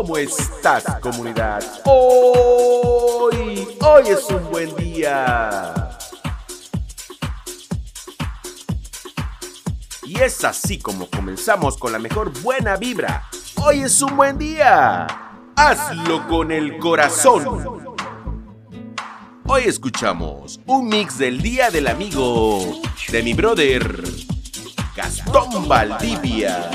¿Cómo estás, comunidad? Hoy, hoy es un buen día. Y es así como comenzamos con la mejor buena vibra. Hoy es un buen día. Hazlo con el corazón. Hoy escuchamos un mix del Día del Amigo de mi brother Gastón Valdivia.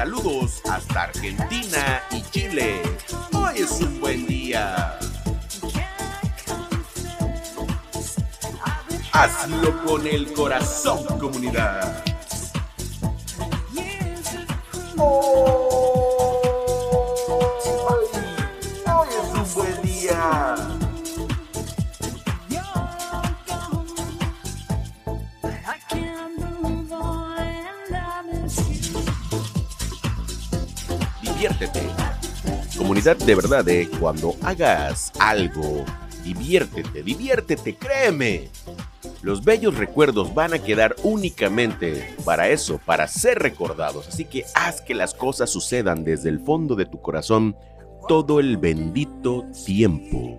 Saludos hasta Argentina y Chile. Hoy es un buen día. Hazlo con el corazón, comunidad. De verdad, eh, cuando hagas algo, diviértete, diviértete, créeme. Los bellos recuerdos van a quedar únicamente para eso, para ser recordados. Así que haz que las cosas sucedan desde el fondo de tu corazón todo el bendito tiempo.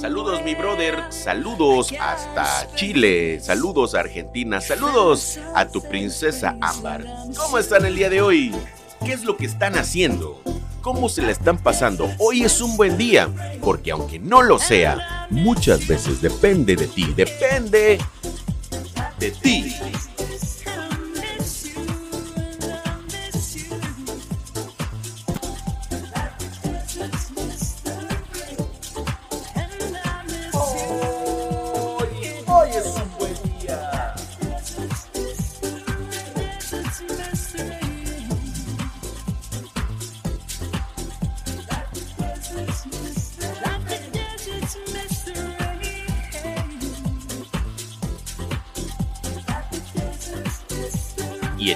Saludos mi brother, saludos hasta Chile, saludos a Argentina, saludos a tu princesa Ámbar. ¿Cómo están el día de hoy? ¿Qué es lo que están haciendo? ¿Cómo se la están pasando? Hoy es un buen día, porque aunque no lo sea, muchas veces depende de ti, depende de ti.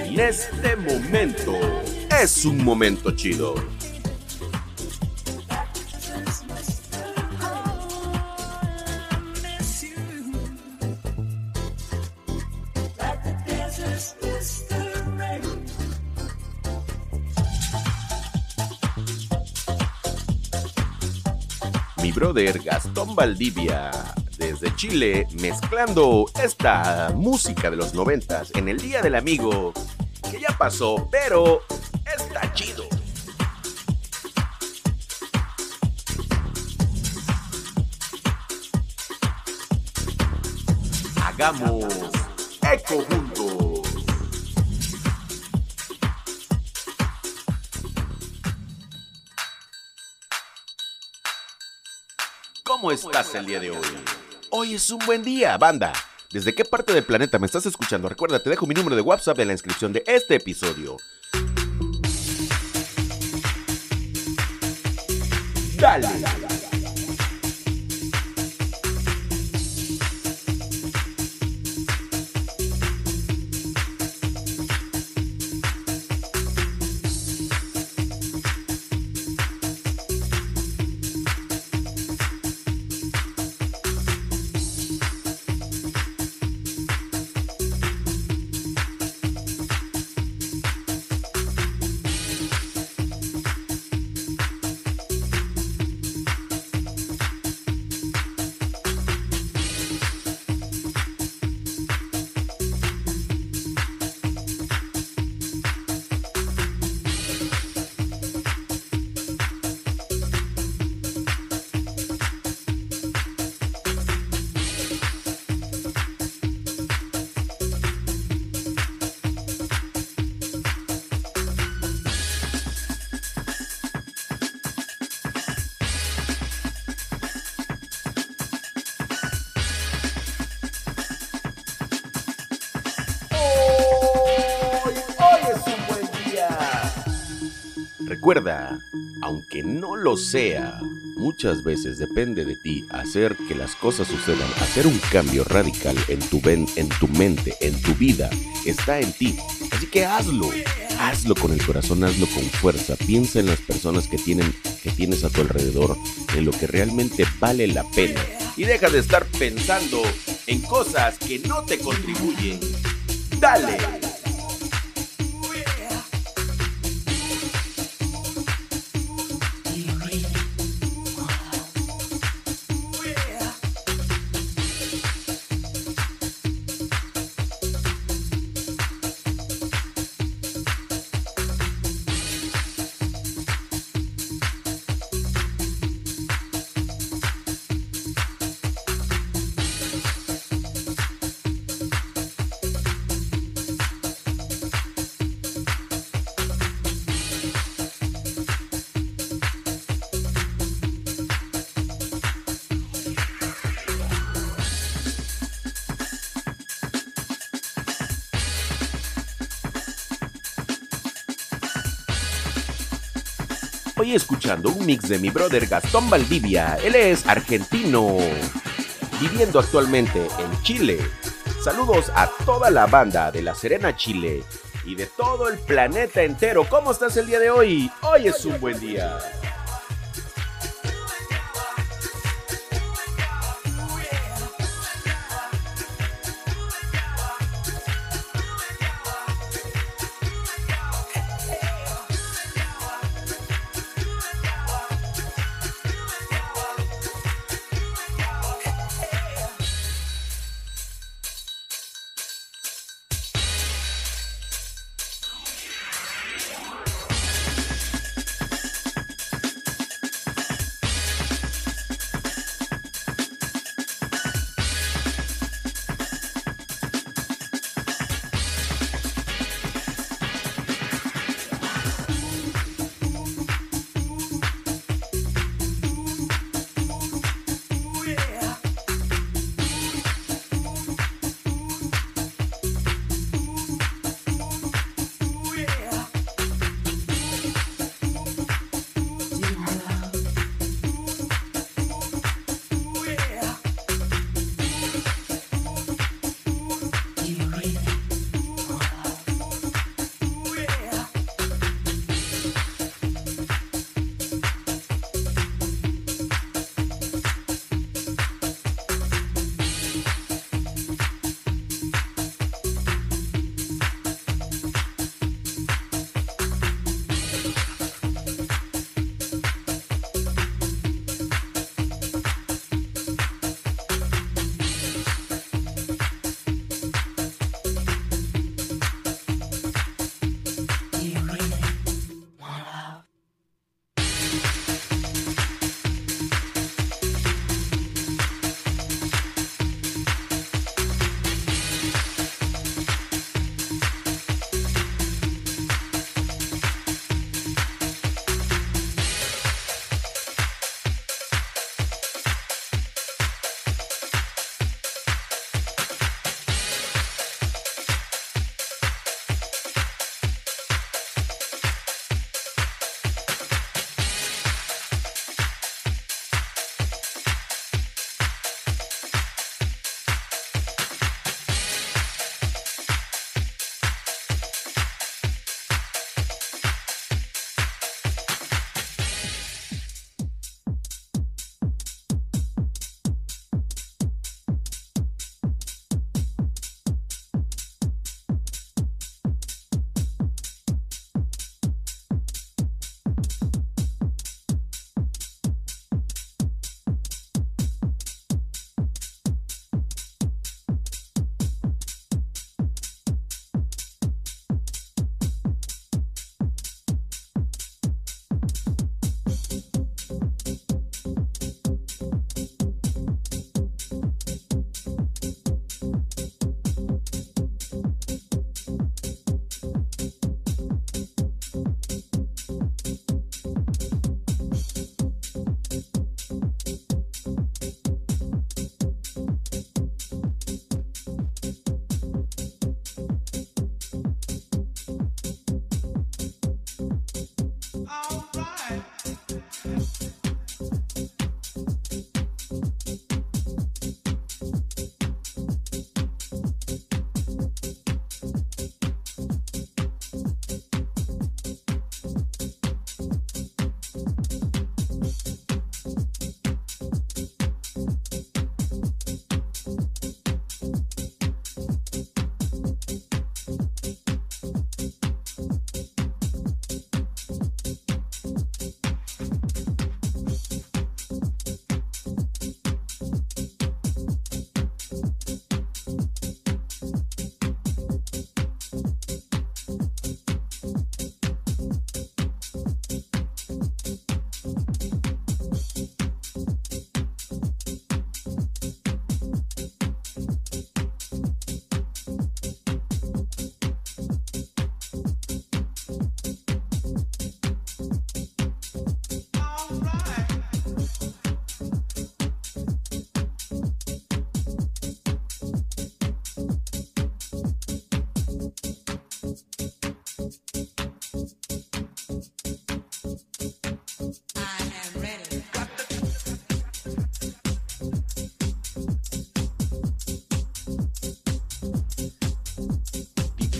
En este momento es un momento chido. Mi brother Gastón Valdivia desde Chile mezclando esta música de los noventas en el Día del Amigo pasó, pero está chido. Hagamos eco juntos. ¿Cómo estás el día de hoy? Hoy es un buen día, banda. ¿Desde qué parte del planeta me estás escuchando? Recuerda, te dejo mi número de WhatsApp en la inscripción de este episodio. Dale. Recuerda, aunque no lo sea, muchas veces depende de ti hacer que las cosas sucedan, hacer un cambio radical en tu, ven, en tu mente, en tu vida, está en ti. Así que hazlo, hazlo con el corazón, hazlo con fuerza. Piensa en las personas que, tienen, que tienes a tu alrededor, en lo que realmente vale la pena. Y deja de estar pensando en cosas que no te contribuyen. Dale. Hoy escuchando un mix de mi brother Gastón Valdivia. Él es argentino, viviendo actualmente en Chile. Saludos a toda la banda de La Serena, Chile y de todo el planeta entero. ¿Cómo estás el día de hoy? Hoy es un buen día.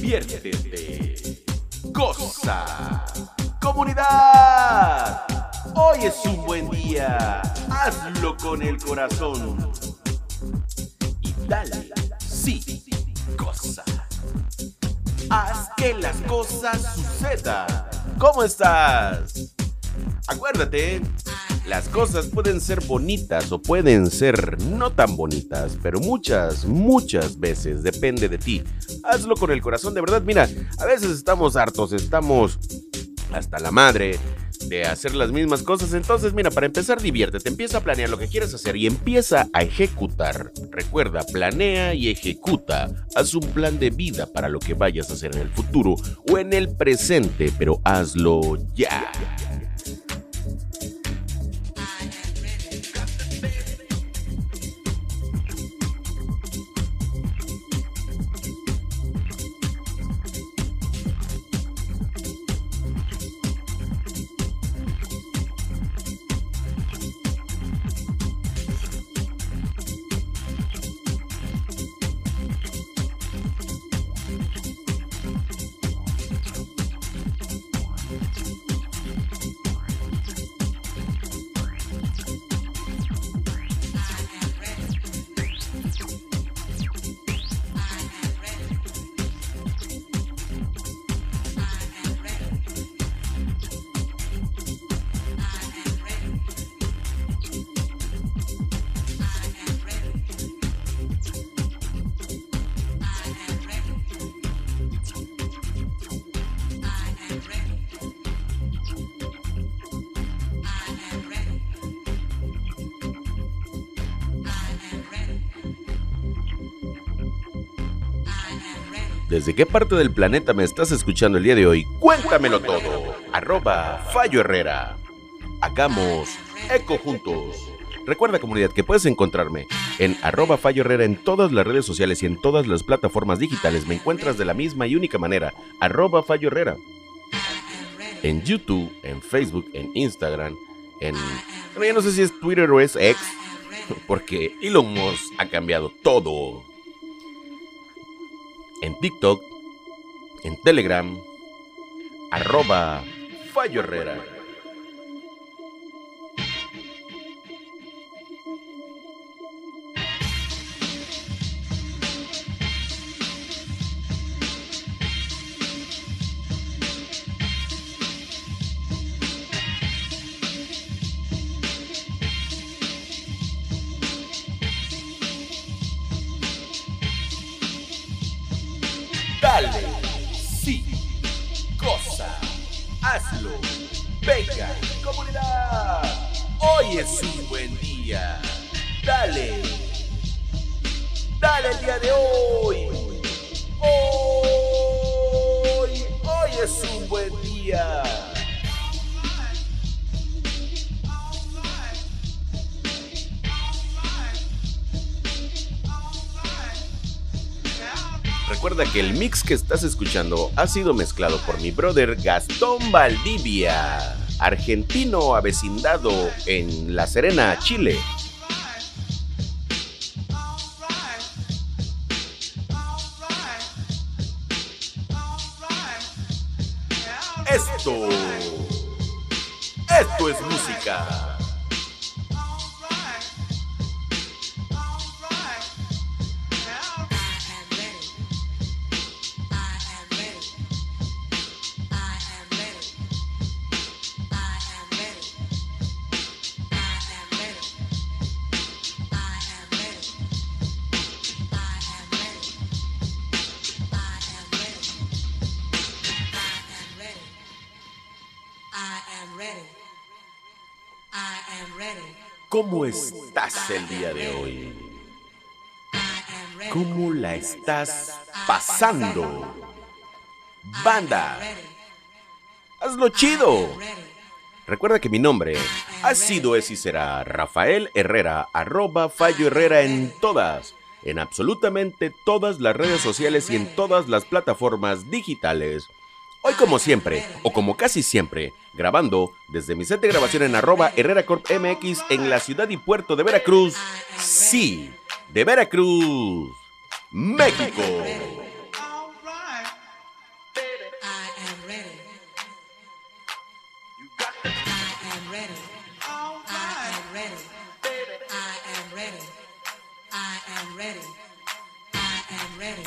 Diviértete, goza, comunidad. Hoy es un buen día, hazlo con el corazón. Y dale, sí, goza. Haz que las cosas sucedan. ¿Cómo estás? Acuérdate, las cosas pueden ser bonitas o pueden ser no tan bonitas, pero muchas, muchas veces depende de ti. Hazlo con el corazón, de verdad. Mira, a veces estamos hartos, estamos hasta la madre de hacer las mismas cosas. Entonces, mira, para empezar, diviértete, empieza a planear lo que quieres hacer y empieza a ejecutar. Recuerda, planea y ejecuta. Haz un plan de vida para lo que vayas a hacer en el futuro o en el presente, pero hazlo ya. ¿Desde qué parte del planeta me estás escuchando el día de hoy? Cuéntamelo todo. Arroba Fallo Herrera. Hagamos eco juntos. Recuerda comunidad que puedes encontrarme en arroba Fallo Herrera en todas las redes sociales y en todas las plataformas digitales. Me encuentras de la misma y única manera. Arroba Fallo Herrera. En YouTube, en Facebook, en Instagram, en... Bueno, ya no sé si es Twitter o es X. Porque Elon Musk ha cambiado todo en TikTok, en Telegram, arroba Fallo Herrera. Es un buen día. Recuerda que el mix que estás escuchando ha sido mezclado por mi brother Gastón Valdivia, argentino avecindado en La Serena, Chile. Es música. ¿Cómo estás el día de hoy? ¿Cómo la estás pasando? Banda, hazlo chido. Recuerda que mi nombre ha sido, es y será Rafael Herrera, arroba Fallo Herrera en todas, en absolutamente todas las redes sociales y en todas las plataformas digitales. Hoy como siempre, o como casi siempre, grabando desde mi set de grabación en arroba Herrera Corp MX en la ciudad y puerto de Veracruz. Sí, de Veracruz, México.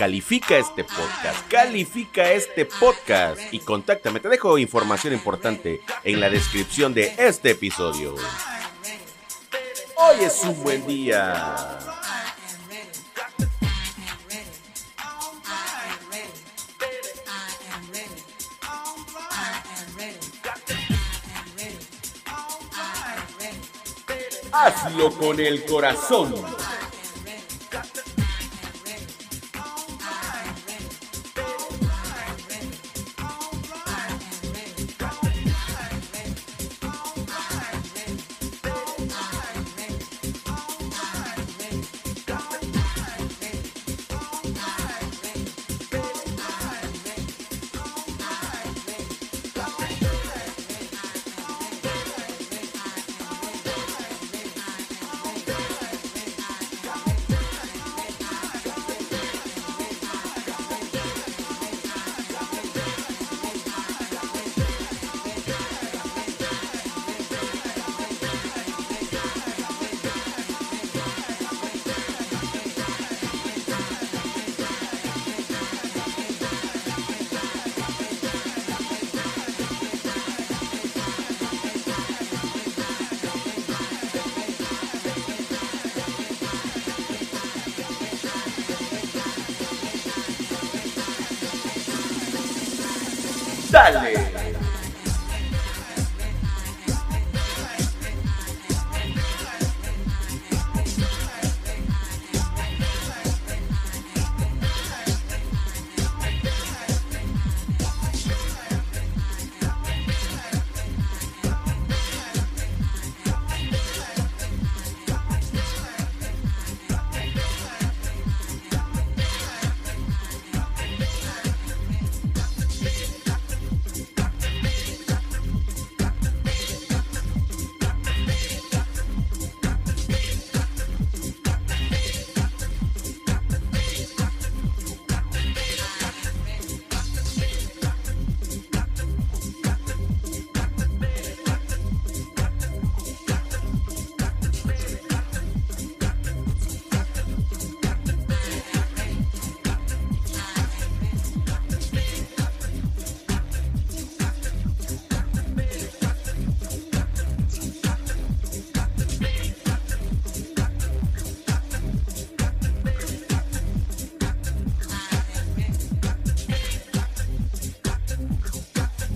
Califica este podcast, califica este podcast y contáctame. Te dejo información importante en la descripción de este episodio. Hoy es un buen día. Hazlo con el corazón. Dale.